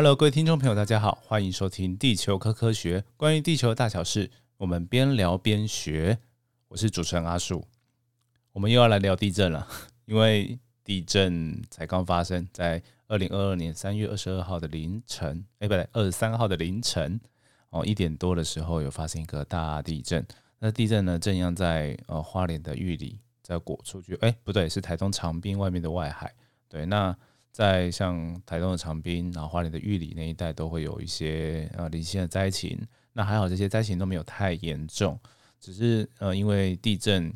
Hello，各位听众朋友，大家好，欢迎收听《地球科科学》，关于地球的大小事，我们边聊边学。我是主持人阿树，我们又要来聊地震了，因为地震才刚发生在二零二二年三月二十二号的凌晨，哎，不对，二十三号的凌晨哦，一点多的时候有发生一个大地震。那地震呢，正央在呃花莲的玉里，在果出去，哎，不对，是台东长滨外面的外海。对，那。在像台东的长滨，然后花莲的玉里那一带，都会有一些呃零星的灾情。那还好，这些灾情都没有太严重，只是呃因为地震，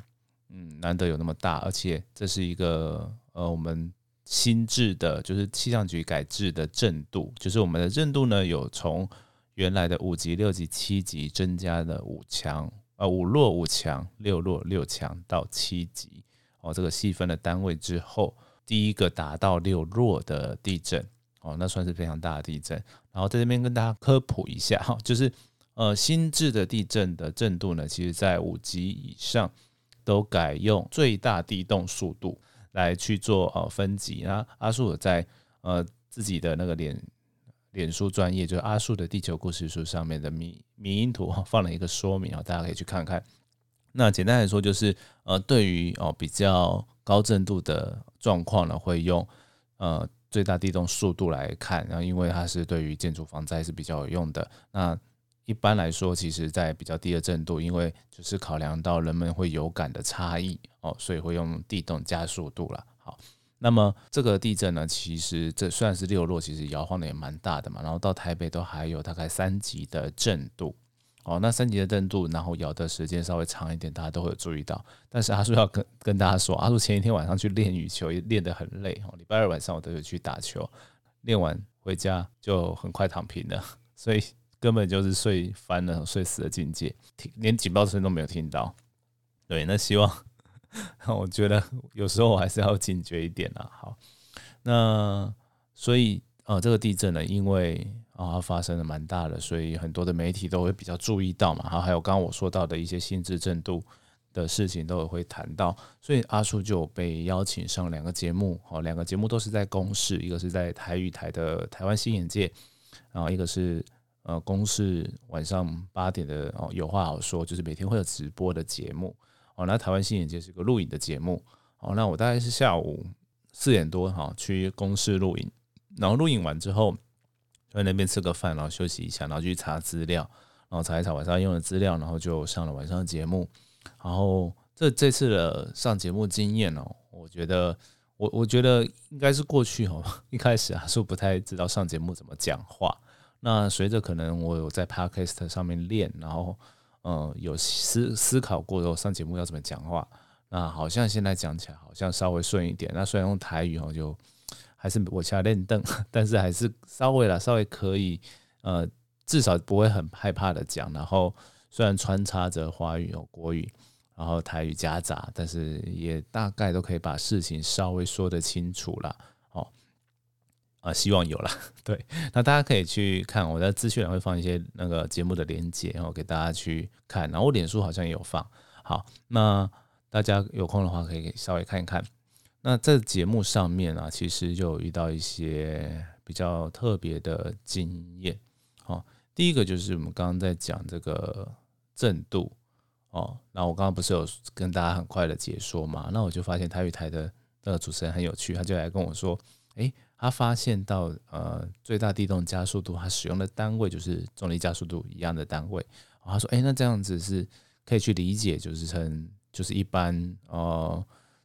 嗯，难得有那么大，而且这是一个呃我们新制的，就是气象局改制的震度，就是我们的震度呢有从原来的五级、六级、七级增加了五强，呃五弱五强、六弱六强到七级哦，这个细分的单位之后。第一个达到六弱的地震哦，那算是非常大的地震。然后在这边跟大家科普一下哈，就是呃新制的地震的震度呢，其实在五级以上都改用最大地动速度来去做呃分级。那阿树在呃自己的那个脸脸书专业，就是阿树的地球故事书上面的迷迷音图放了一个说明啊，大家可以去看看。那简单来说就是呃对于哦比较。高震度的状况呢，会用呃最大地动速度来看，然后因为它是对于建筑防灾是比较有用的。那一般来说，其实在比较低的震度，因为就是考量到人们会有感的差异哦，所以会用地动加速度了。好，那么这个地震呢，其实这虽然是六弱，其实摇晃的也蛮大的嘛。然后到台北都还有大概三级的震度。哦，那三级的震度，然后摇的时间稍微长一点，大家都会有注意到。但是阿叔要跟跟大家说，阿叔前一天晚上去练羽球，练得很累。哦，礼拜二晚上我都有去打球，练完回家就很快躺平了，所以根本就是睡翻了、睡死的境界，连警报声都没有听到。对，那希望 我觉得有时候我还是要警觉一点啊。好，那所以呃，这个地震呢，因为啊，发生的蛮大的，所以很多的媒体都会比较注意到嘛。然后还有刚刚我说到的一些心智震度的事情，都会谈到。所以阿叔就被邀请上两个节目，哦，两个节目都是在公视，一个是在台语台的台湾新眼界，然后一个是呃公视晚上八点的哦有话好说，就是每天会有直播的节目。哦，那台湾新眼界是个录影的节目。哦，那我大概是下午四点多哈去公视录影，然后录影完之后。在那边吃个饭，然后休息一下，然后去查资料，然后查一查晚上用的资料，然后就上了晚上的节目。然后这这次的上节目经验哦，我觉得我我觉得应该是过去哦，一开始还是不太知道上节目怎么讲话。那随着可能我有在 Podcast 上面练，然后嗯有思思考过后上节目要怎么讲话，那好像现在讲起来好像稍微顺一点。那虽然用台语哦就。还是我下练凳，但是还是稍微啦，稍微可以，呃，至少不会很害怕的讲。然后虽然穿插着华语、有国语，然后台语夹杂，但是也大概都可以把事情稍微说得清楚了。哦，啊，希望有了。对，那大家可以去看我在资讯栏会放一些那个节目的连接，然后给大家去看。然后我脸书好像也有放。好，那大家有空的话可以稍微看一看。那在节目上面啊，其实就遇到一些比较特别的经验。哦，第一个就是我们刚刚在讲这个震度哦，那我刚刚不是有跟大家很快的解说嘛？那我就发现台语台的那个主持人很有趣，他就来跟我说，诶，他发现到呃最大地动加速度，他使用的单位就是重力加速度一样的单位。他说，诶，那这样子是可以去理解，就是成就是一般哦。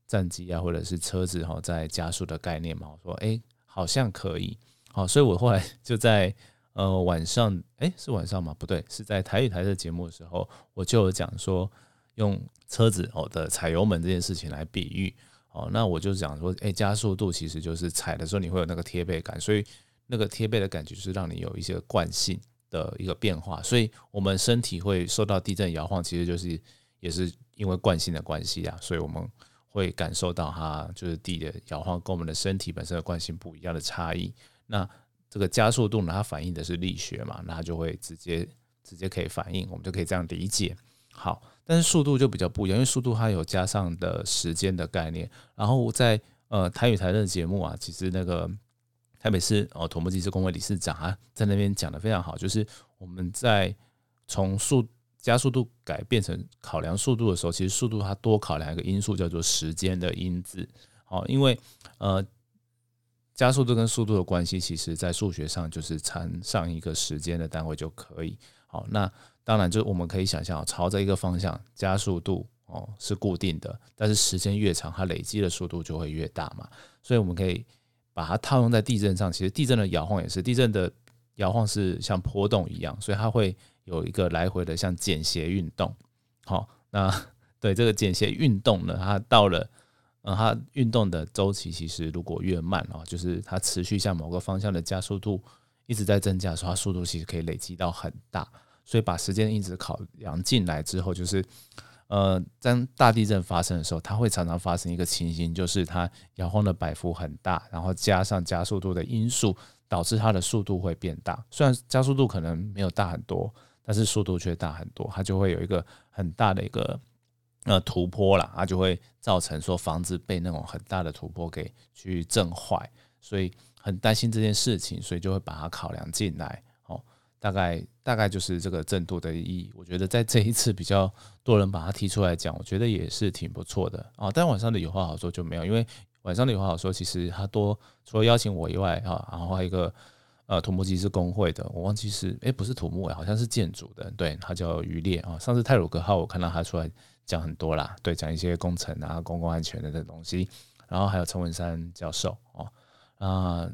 战机啊，或者是车子哈，在加速的概念嘛，我说哎，好像可以，好，所以我后来就在呃晚上，哎，是晚上吗？不对，是在台语台的节目的时候，我就有讲说用车子哦的踩油门这件事情来比喻，哦，那我就讲说，哎，加速度其实就是踩的时候你会有那个贴背感，所以那个贴背的感觉是让你有一些惯性的一个变化，所以我们身体会受到地震摇晃，其实就是也是因为惯性的关系啊，所以我们。会感受到它就是地的摇晃跟我们的身体本身的惯性不一样的差异。那这个加速度呢，它反映的是力学嘛，那它就会直接直接可以反映，我们就可以这样理解。好，但是速度就比较不一样，因为速度它有加上的时间的概念。然后在呃台语台的节目啊，其实那个台北市哦土木技师工会理事长啊，在那边讲的非常好，就是我们在从速加速度改变成考量速度的时候，其实速度它多考量一个因素叫做时间的因子。好，因为呃加速度跟速度的关系，其实在数学上就是乘上一个时间的单位就可以。好，那当然就我们可以想象，朝着一个方向加速度哦是固定的，但是时间越长，它累积的速度就会越大嘛。所以我们可以把它套用在地震上，其实地震的摇晃也是，地震的摇晃是像波动一样，所以它会有一个来回的像简谐运动。好，那对这个简谐运动呢，它到了呃它运动的周期其实如果越慢哦，就是它持续向某个方向的加速度。一直在增加的时候，它速度其实可以累积到很大，所以把时间一直考量进来之后，就是呃，当大地震发生的时候，它会常常发生一个情形，就是它摇晃的摆幅很大，然后加上加速度的因素，导致它的速度会变大。虽然加速度可能没有大很多，但是速度却大很多，它就会有一个很大的一个呃突破啦，它就会造成说房子被那种很大的突破给去震坏，所以。很担心这件事情，所以就会把它考量进来。哦，大概大概就是这个震度的意义。我觉得在这一次比较多人把它提出来讲，我觉得也是挺不错的啊。但晚上的有话好说就没有，因为晚上的有话好说，其实他多除了邀请我以外啊，然后还有一个呃土木技师工会的，我忘记是哎不是土木哎，好像是建筑的，对他叫余烈啊。上次泰鲁格号我看到他出来讲很多啦，对，讲一些工程啊、公共安全的这东西。然后还有陈文山教授哦。啊，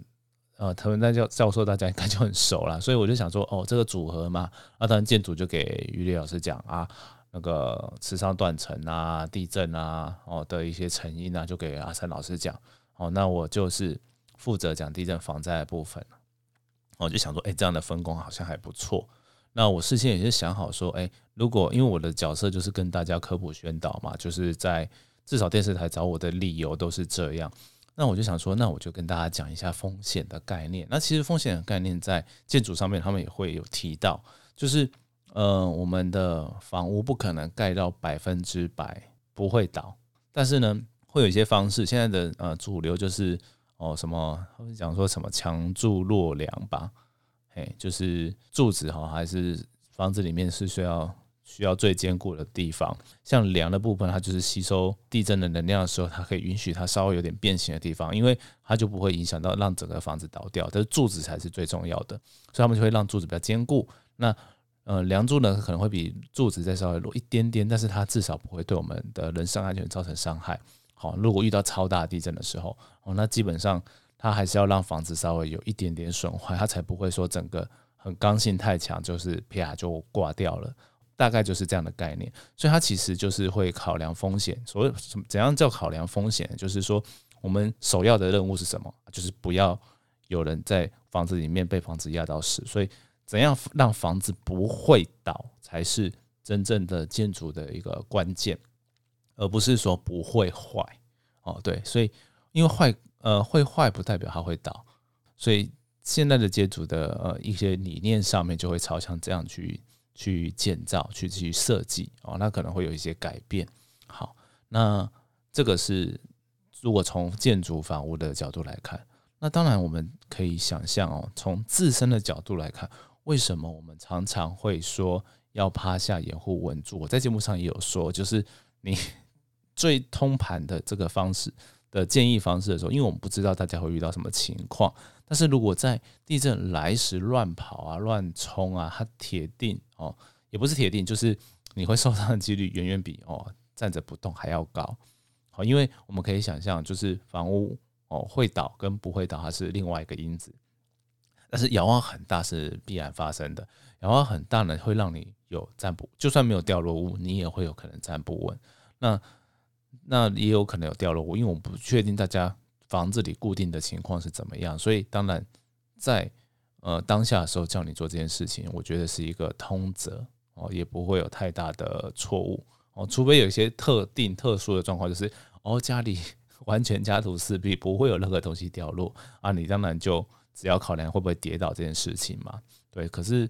呃，陈文山教教授大家应该就很熟了，所以我就想说，哦，这个组合嘛，那当然建筑就给于烈老师讲啊，那个磁商断层啊、地震啊，哦的一些成因啊，就给阿三老师讲，哦，那我就是负责讲地震防灾的部分，我就想说，哎，这样的分工好像还不错。那我事先也是想好说，哎，如果因为我的角色就是跟大家科普宣导嘛，就是在至少电视台找我的理由都是这样。那我就想说，那我就跟大家讲一下风险的概念。那其实风险的概念在建筑上面，他们也会有提到，就是呃，我们的房屋不可能盖到百分之百不会倒，但是呢，会有一些方式。现在的呃主流就是哦什么他们，讲说什么强柱弱梁吧，嘿，就是柱子哈，还是房子里面是需要。需要最坚固的地方，像梁的部分，它就是吸收地震的能量的时候，它可以允许它稍微有点变形的地方，因为它就不会影响到让整个房子倒掉。但是柱子才是最重要的，所以他们就会让柱子比较坚固。那呃，梁柱呢可能会比柱子再稍微弱一点点，但是它至少不会对我们的人身安全造成伤害。好，如果遇到超大地震的时候，哦，那基本上它还是要让房子稍微有一点点损坏，它才不会说整个很刚性太强，就是啪就挂掉了。大概就是这样的概念，所以它其实就是会考量风险。所谓什么怎样叫考量风险？就是说，我们首要的任务是什么？就是不要有人在房子里面被房子压到死。所以，怎样让房子不会倒，才是真正的建筑的一个关键，而不是说不会坏。哦，对，所以因为坏呃会坏不代表它会倒，所以现在的建筑的呃一些理念上面就会朝向这样去。去建造、去去设计哦，那可能会有一些改变。好，那这个是如果从建筑房屋的角度来看，那当然我们可以想象哦，从自身的角度来看，为什么我们常常会说要趴下掩护稳住？我在节目上也有说，就是你最通盘的这个方式的建议方式的时候，因为我们不知道大家会遇到什么情况。但是如果在地震来时乱跑啊、乱冲啊，它铁定哦，也不是铁定，就是你会受伤的几率远远比哦站着不动还要高。好，因为我们可以想象，就是房屋哦会倒跟不会倒，它是另外一个因子。但是摇晃很大是必然发生的，摇晃很大呢会让你有站不，就算没有掉落物，你也会有可能站不稳。那那也有可能有掉落物，因为我不确定大家。房子里固定的情况是怎么样？所以当然，在呃当下的时候叫你做这件事情，我觉得是一个通则哦，也不会有太大的错误哦，除非有一些特定特殊的状况，就是哦家里完全家徒四壁，不会有任何东西掉落啊，你当然就只要考量会不会跌倒这件事情嘛。对，可是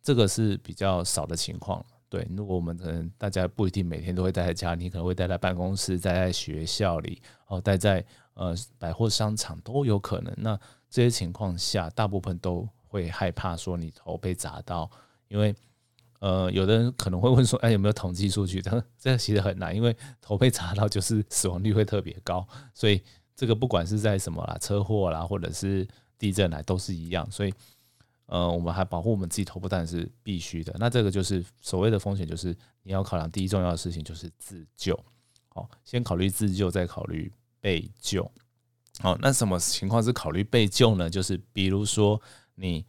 这个是比较少的情况。对，如果我们可能大家不一定每天都会待在家里，可能会待在办公室、待在学校里，哦，待在。呃，百货商场都有可能。那这些情况下，大部分都会害怕说你头被砸到，因为呃，有的人可能会问说，哎，有没有统计数据？这这其实很难，因为头被砸到就是死亡率会特别高，所以这个不管是在什么啦，车祸啦，或者是地震来都是一样，所以呃，我们还保护我们自己头部当然是必须的。那这个就是所谓的风险，就是你要考量第一重要的事情就是自救，好，先考虑自救，再考虑被救。好，那什么情况是考虑被救呢？就是比如说你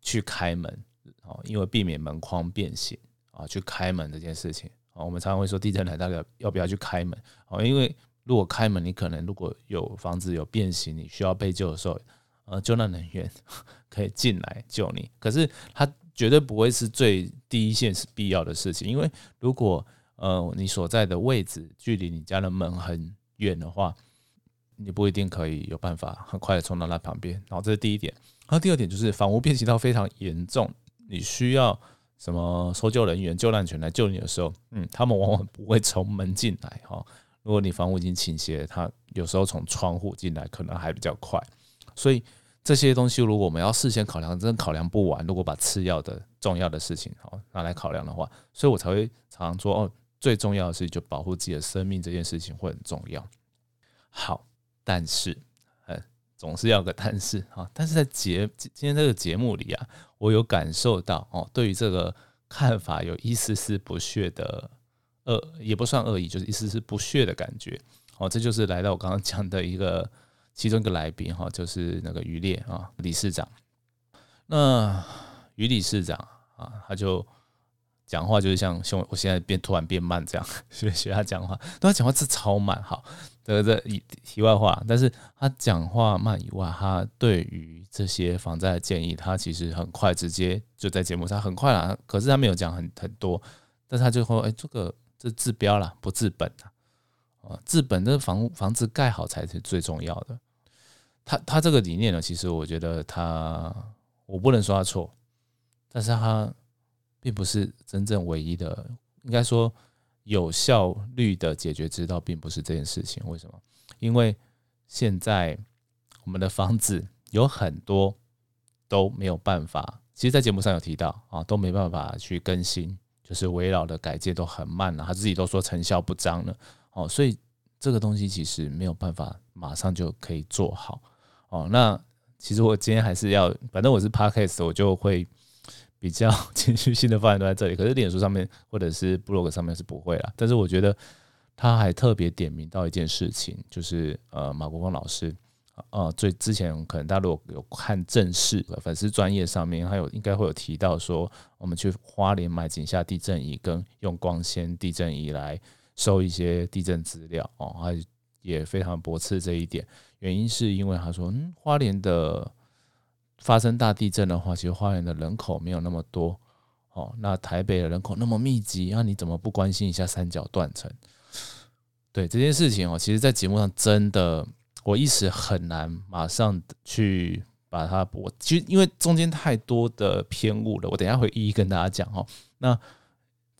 去开门，哦，因为避免门框变形啊，去开门这件事情啊，我们常常会说地震来到底要不要去开门？哦，因为如果开门，你可能如果有房子有变形，你需要被救的时候，呃，救难人员 可以进来救你。可是它绝对不会是最第一线是必要的事情，因为如果呃你所在的位置距离你家的门很远的话。你不一定可以有办法很快的冲到那旁边，然后这是第一点。然后第二点就是房屋变形到非常严重，你需要什么搜救人员、救难犬来救你的时候，嗯，他们往往不会从门进来哈。如果你房屋已经倾斜，他有时候从窗户进来可能还比较快。所以这些东西如果我们要事先考量，真的考量不完。如果把次要的重要的事情好拿来考量的话，所以我才会常常说哦，最重要的事情就保护自己的生命这件事情会很重要。好。但是，呃，总是要个但是啊。但是在节今天这个节目里啊，我有感受到哦，对于这个看法有一丝丝不屑的恶，也不算恶意，就是一丝丝不屑的感觉。哦，这就是来到我刚刚讲的一个其中一个来宾哈，就是那个于烈啊，理事长。那于理事长啊，他就讲话就是像像我现在变突然变慢这样，学学他讲话，但他讲话是超慢，好。这个这题外话，但是他讲话慢以外，他对于这些防灾的建议，他其实很快直接就在节目上很快啦。可是他没有讲很很多，但是他就说：“哎，这个这治标了，不治本啊！啊，治本的房房子盖好才是最重要的。”他他这个理念呢，其实我觉得他我不能说他错，但是他并不是真正唯一的，应该说。有效率的解决之道并不是这件事情，为什么？因为现在我们的房子有很多都没有办法，其实，在节目上有提到啊，都没办法去更新，就是围绕的改建都很慢了，他自己都说成效不彰了，哦，所以这个东西其实没有办法马上就可以做好，哦，那其实我今天还是要，反正我是 podcast，我就会。比较 情绪性的发言都在这里，可是脸书上面或者是 blog 上面是不会啦。但是我觉得他还特别点名到一件事情，就是呃马国峰老师，呃最之前可能大家如果有看正式粉丝专业上面，还有应该会有提到说，我们去花莲买井下地震仪，跟用光纤地震仪来收一些地震资料哦，他也非常驳斥这一点，原因是因为他说，嗯，花莲的。发生大地震的话，其实花莲的人口没有那么多，哦，那台北的人口那么密集，那你怎么不关心一下三角断层？对这件事情哦，其实，在节目上真的我一时很难马上去把它驳，其实因为中间太多的偏误了，我等下会一一跟大家讲哦。那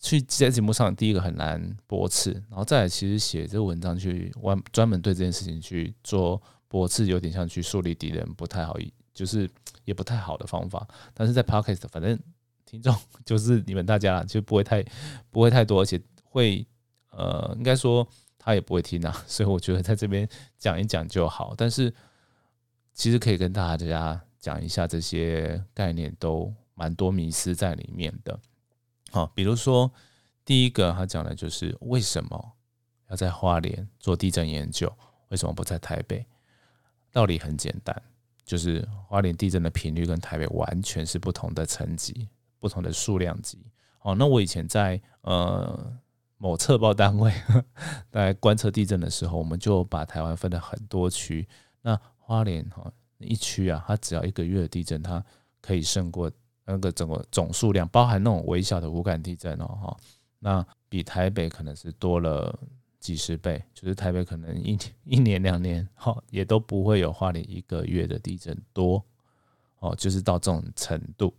去在节目上，第一个很难驳斥，然后再来，其实写这个文章去专专门对这件事情去做驳斥，有点像去树立敌人，不太好，就是。也不太好的方法，但是在 podcast 反正听众就是你们大家就不会太不会太多，而且会呃应该说他也不会听啊，所以我觉得在这边讲一讲就好。但是其实可以跟大家讲一下这些概念，都蛮多迷思在里面的。好，比如说第一个他讲的就是为什么要在花莲做地震研究，为什么不在台北？道理很简单。就是花莲地震的频率跟台北完全是不同的层级、不同的数量级。哦，那我以前在呃某测报单位 来观测地震的时候，我们就把台湾分了很多区。那花莲哈一区啊，它只要一个月的地震，它可以胜过那个整个总数量，包含那种微小的无感地震哦哈。那比台北可能是多了。几十倍，就是台北可能一 一年两年，哈，也都不会有花莲一个月的地震多，哦，就是到这种程度。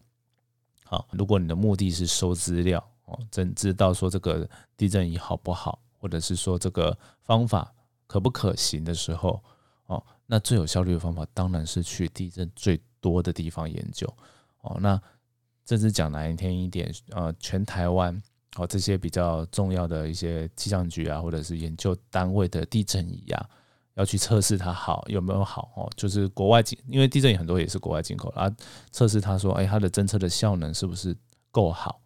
好，如果你的目的是收资料，哦，真知道说这个地震仪好不好，或者是说这个方法可不可行的时候，哦，那最有效率的方法当然是去地震最多的地方研究哦。那这是讲难听一点，呃，全台湾哦这些比较重要的一些气象局啊，或者是研究单位的地震仪啊，要去测试它好有没有好哦。就是国外进，因为地震仪很多也是国外进口啊，测试它说，哎，它的侦测的效能是不是够好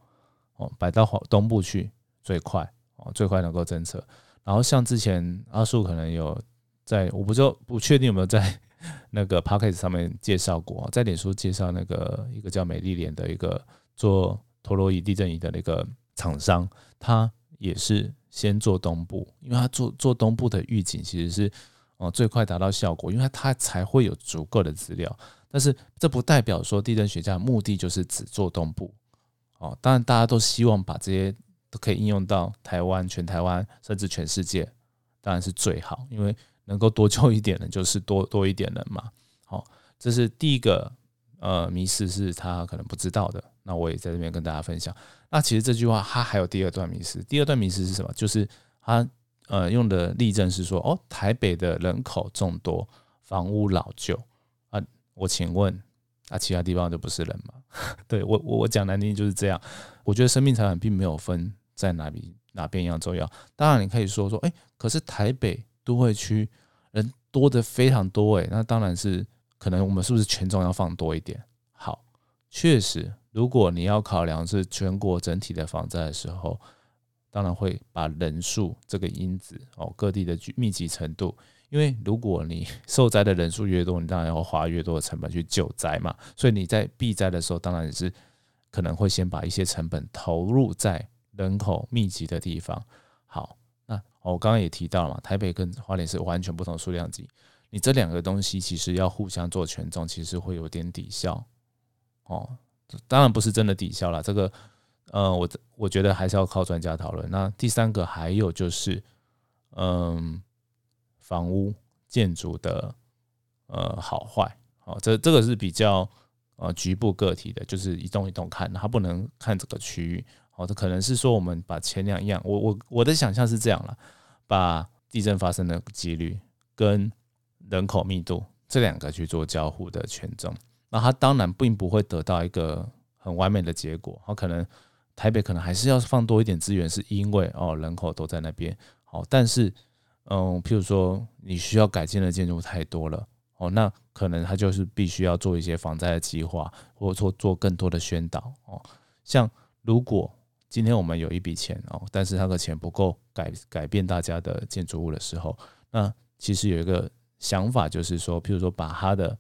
哦？摆到东部去最快哦，最快能够侦测。然后像之前阿树可能有。在我不知道不确定有没有在那个 p o c k e t 上面介绍过，在脸书介绍那个一个叫美丽莲的一个做陀螺仪地震仪的那个厂商，他也是先做东部，因为他做做东部的预警其实是哦最快达到效果，因为他才会有足够的资料。但是这不代表说地震学家的目的就是只做东部哦，当然大家都希望把这些都可以应用到台湾、全台湾甚至全世界，当然是最好，因为。能够多救一点人，就是多多一点人嘛。好，这是第一个呃迷思，是他可能不知道的。那我也在这边跟大家分享。那其实这句话它还有第二段迷思，第二段迷思是什么？就是他呃用的例证是说，哦，台北的人口众多，房屋老旧啊。我请问啊，其他地方就不是人吗？对我我我讲难听就是这样。我觉得生命财产并没有分在哪里哪边一样重要。当然你可以说说，哎，可是台北。都会区人多的非常多诶，那当然是可能我们是不是权重要放多一点？好，确实，如果你要考量是全国整体的防灾的时候，当然会把人数这个因子哦，各地的密集程度，因为如果你受灾的人数越多，你当然要花越多的成本去救灾嘛，所以你在避灾的时候，当然也是可能会先把一些成本投入在人口密集的地方。好。我刚刚也提到了嘛，台北跟花莲是完全不同数量级，你这两个东西其实要互相做权重，其实会有点抵消。哦，当然不是真的抵消了，这个，呃，我我觉得还是要靠专家讨论。那第三个还有就是，嗯，房屋建筑的呃好坏，哦，这这个是比较呃局部个体的，就是一栋一栋看，它不能看整个区域。哦，这可能是说我们把前两样，我我我的想象是这样了，把地震发生的几率跟人口密度这两个去做交互的权重，那它当然并不会得到一个很完美的结果。它，可能台北可能还是要放多一点资源，是因为哦人口都在那边。好，但是嗯，譬如说你需要改建的建筑太多了，哦，那可能它就是必须要做一些防灾的计划，或者说做更多的宣导。哦，像如果今天我们有一笔钱哦，但是那个钱不够改改变大家的建筑物的时候，那其实有一个想法，就是说，譬如说把它的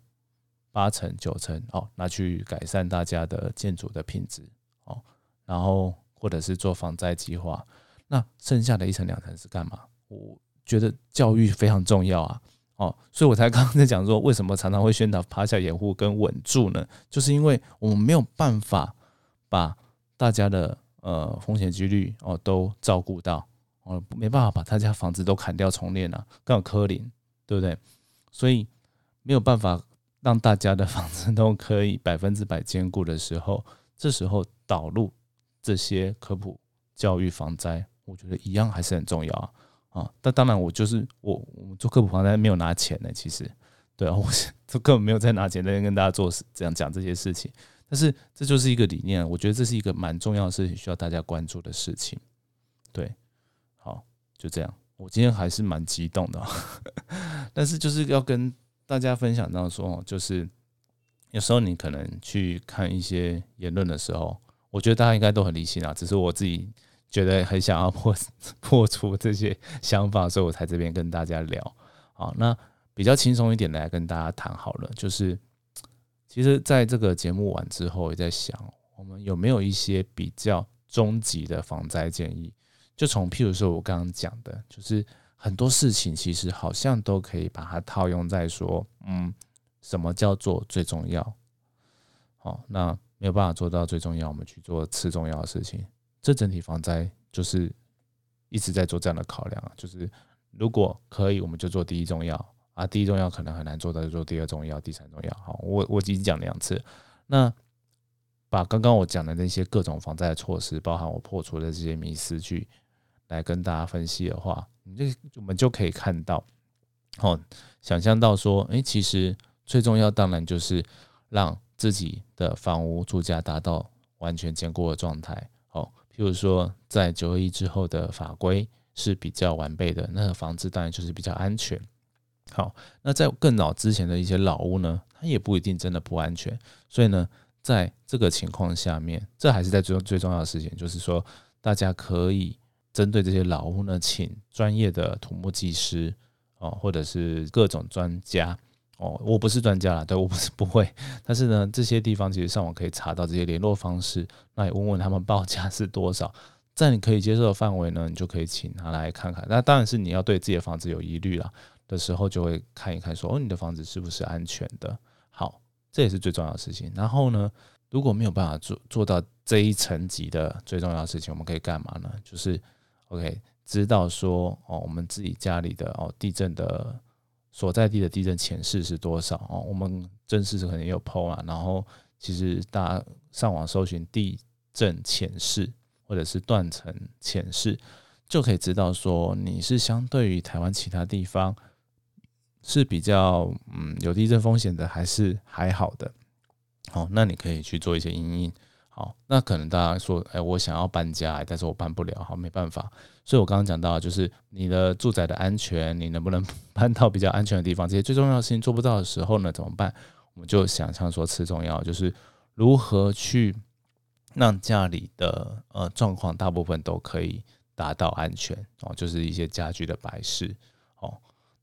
八成九成哦拿去改善大家的建筑的品质哦，然后或者是做防灾计划，那剩下的一层两层是干嘛？我觉得教育非常重要啊哦，所以我才刚刚在讲说，为什么常常会宣导趴下掩护跟稳住呢？就是因为我们没有办法把大家的呃，风险几率哦都照顾到哦，没办法把他家房子都砍掉重练啊，更有科林，对不对？所以没有办法让大家的房子都可以 百分之百坚固的时候，这时候导入这些科普教育防灾，我觉得一样还是很重要啊啊！但当然，我就是我，我们做科普防灾没有拿钱呢，其实对啊，我是 根本没有在拿钱在跟大家做这样讲这些事情。但是这就是一个理念，我觉得这是一个蛮重要的事情，需要大家关注的事情。对，好，就这样。我今天还是蛮激动的，但是就是要跟大家分享到说，就是有时候你可能去看一些言论的时候，我觉得大家应该都很理性啊，只是我自己觉得很想要破 破除这些想法，所以我才这边跟大家聊。好，那比较轻松一点来跟大家谈好了，就是。其实，在这个节目完之后，也在想，我们有没有一些比较终极的防灾建议？就从譬如说，我刚刚讲的，就是很多事情其实好像都可以把它套用在说，嗯，什么叫做最重要？好，那没有办法做到最重要，我们去做次重要的事情。这整体防灾就是一直在做这样的考量啊，就是如果可以，我们就做第一重要。啊，第一重要可能很难做到，就做第二重要、第三重要。好，我我已经讲两次。那把刚刚我讲的那些各种防灾的措施，包含我破除的这些迷思，去来跟大家分析的话，你这我们就可以看到，哦，想象到说，诶，其实最重要当然就是让自己的房屋住家达到完全坚固的状态。哦，譬如说在九二一之后的法规是比较完备的，那个房子当然就是比较安全。好，那在更早之前的一些老屋呢，它也不一定真的不安全。所以呢，在这个情况下面，这还是在最最重要的事情，就是说大家可以针对这些老屋呢，请专业的土木技师哦，或者是各种专家哦。我不是专家啦，对我不是 不会，但是呢，这些地方其实上网可以查到这些联络方式，那也问问他们报价是多少，在你可以接受的范围呢，你就可以请他来看看。那当然是你要对自己的房子有疑虑了。的时候就会看一看，说哦，你的房子是不是安全的？好，这也是最重要的事情。然后呢，如果没有办法做做到这一层级的最重要的事情，我们可以干嘛呢？就是 OK，知道说哦，我们自己家里的哦地震的所在地的地震潜势是多少哦？我们正式可能也有 PO 啊。然后其实大家上网搜寻地震潜势或者是断层潜势，就可以知道说你是相对于台湾其他地方。是比较嗯有地震风险的，还是还好的？好，那你可以去做一些阴影。好，那可能大家说，哎，我想要搬家，但是我搬不了，好，没办法。所以我刚刚讲到，就是你的住宅的安全，你能不能 搬到比较安全的地方？这些最重要的事情做不到的时候呢，怎么办？我们就想象说，次重要就是如何去让家里的呃状况大部分都可以达到安全哦，就是一些家具的摆饰。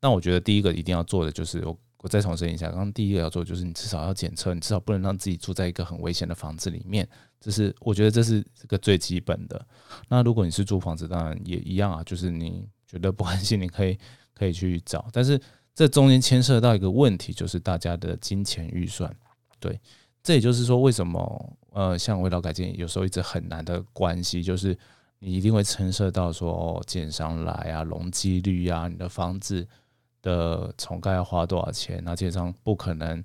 那我觉得第一个一定要做的就是我我再重申一下，刚刚第一个要做就是你至少要检测，你至少不能让自己住在一个很危险的房子里面，这是我觉得这是个最基本的。那如果你是租房子，当然也一样啊，就是你觉得不安心，你可以可以去找，但是这中间牵涉到一个问题，就是大家的金钱预算。对，这也就是说为什么呃像围绕改建有时候一直很难的关系，就是你一定会牵涉到说哦建商来啊，容积率啊，你的房子。的重盖要花多少钱？那基本上不可能，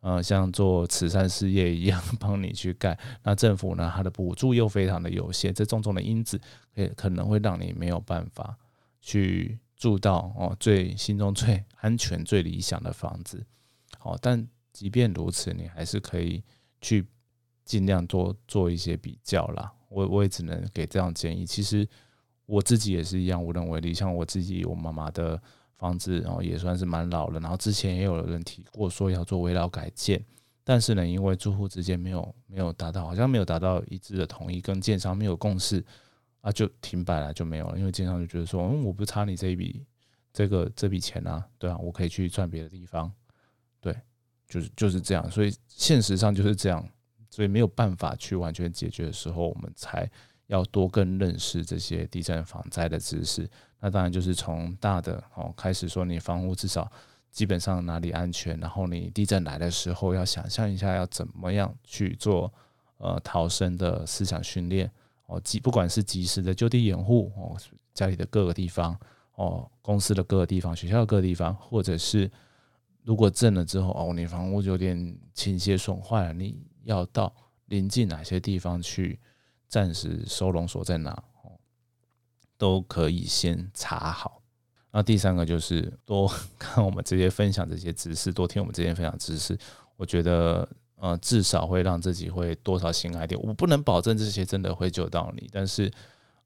呃，像做慈善事业一样 帮你去盖。那政府呢，它的补助又非常的有限，这种种的因子，也可能会让你没有办法去住到哦最心中最安全、最理想的房子。好，但即便如此，你还是可以去尽量多做一些比较啦。我我也只能给这样建议。其实我自己也是一样，无能为力。像我自己，我妈妈的。房子然后也算是蛮老了，然后之前也有人提过说要做围绕改建，但是呢，因为住户之间没有没有达到，好像没有达到一致的同意，跟建商没有共识啊，就停摆了，就没有了。因为建商就觉得说，嗯，我不差你这一笔这个这笔钱啊，对啊，我可以去赚别的地方，对，就是就是这样。所以现实上就是这样，所以没有办法去完全解决的时候，我们才要多更认识这些地震防灾的知识。那当然就是从大的哦开始说，你房屋至少基本上哪里安全，然后你地震来的时候要想象一下要怎么样去做呃逃生的思想训练哦，及不管是及时的就地掩护哦，家里的各个地方哦，公司的各个地方，学校的各个地方，或者是如果震了之后哦，你房屋有点倾斜损坏了，你要到临近哪些地方去暂时收容所在哪？都可以先查好。那第三个就是多看我们这些分享这些知识，多听我们这些分享知识。我觉得呃，至少会让自己会多少心安点。我不能保证这些真的会救到你，但是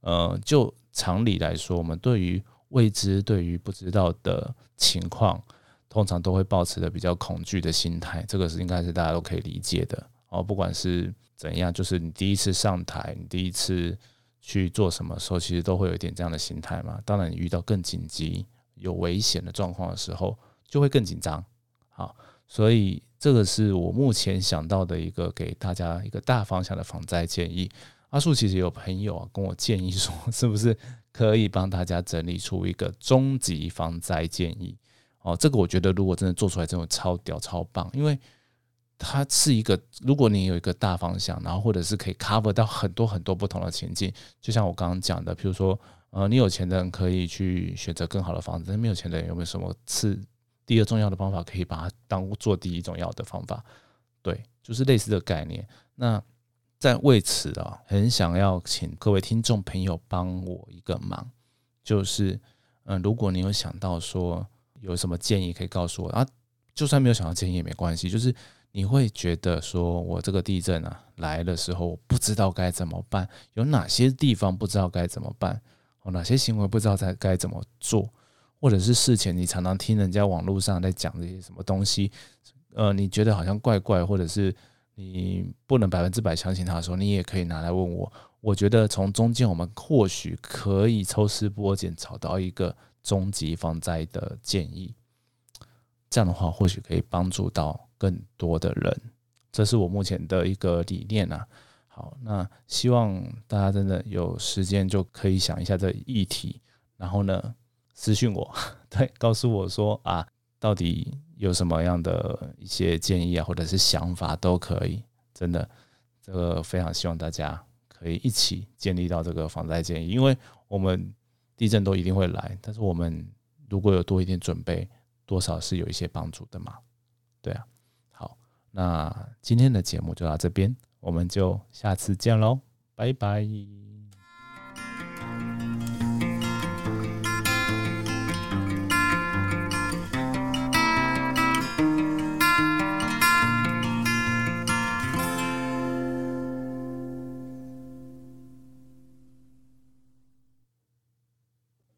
呃，就常理来说，我们对于未知、对于不知道的情况，通常都会保持的比较恐惧的心态。这个是应该是大家都可以理解的。哦，不管是怎样，就是你第一次上台，你第一次。去做什么时候，其实都会有一点这样的心态嘛。当然，你遇到更紧急、有危险的状况的时候，就会更紧张。好，所以这个是我目前想到的一个给大家一个大方向的防灾建议。阿树其实有朋友啊跟我建议说，是不是可以帮大家整理出一个终极防灾建议？哦，这个我觉得如果真的做出来，真的超屌、超棒，因为。它是一个，如果你有一个大方向，然后或者是可以 cover 到很多很多不同的情境，就像我刚刚讲的，比如说，呃，你有钱的人可以去选择更好的房子，但没有钱的人有没有什么次第二重要的方法可以把它当做第一重要的方法？对，就是类似的概念。那在为此啊，很想要请各位听众朋友帮我一个忙，就是，嗯，如果你有想到说。有什么建议可以告诉我啊？就算没有想到建议也没关系，就是你会觉得说我这个地震啊来的时候，我不知道该怎么办，有哪些地方不知道该怎么办，哦，哪些行为不知道该该怎么做，或者是事前你常常听人家网络上在讲这些什么东西，呃，你觉得好像怪怪，或者是你不能百分之百相信他的时候，你也可以拿来问我。我觉得从中间我们或许可以抽丝剥茧，找到一个终极防灾的建议。这样的话，或许可以帮助到更多的人。这是我目前的一个理念啊。好，那希望大家真的有时间就可以想一下这议题，然后呢私信我，对，告诉我说啊，到底有什么样的一些建议啊，或者是想法都可以。真的，这个非常希望大家。可以一起建立到这个防灾建议，因为我们地震都一定会来，但是我们如果有多一点准备，多少是有一些帮助的嘛。对啊，好，那今天的节目就到这边，我们就下次见喽，拜拜。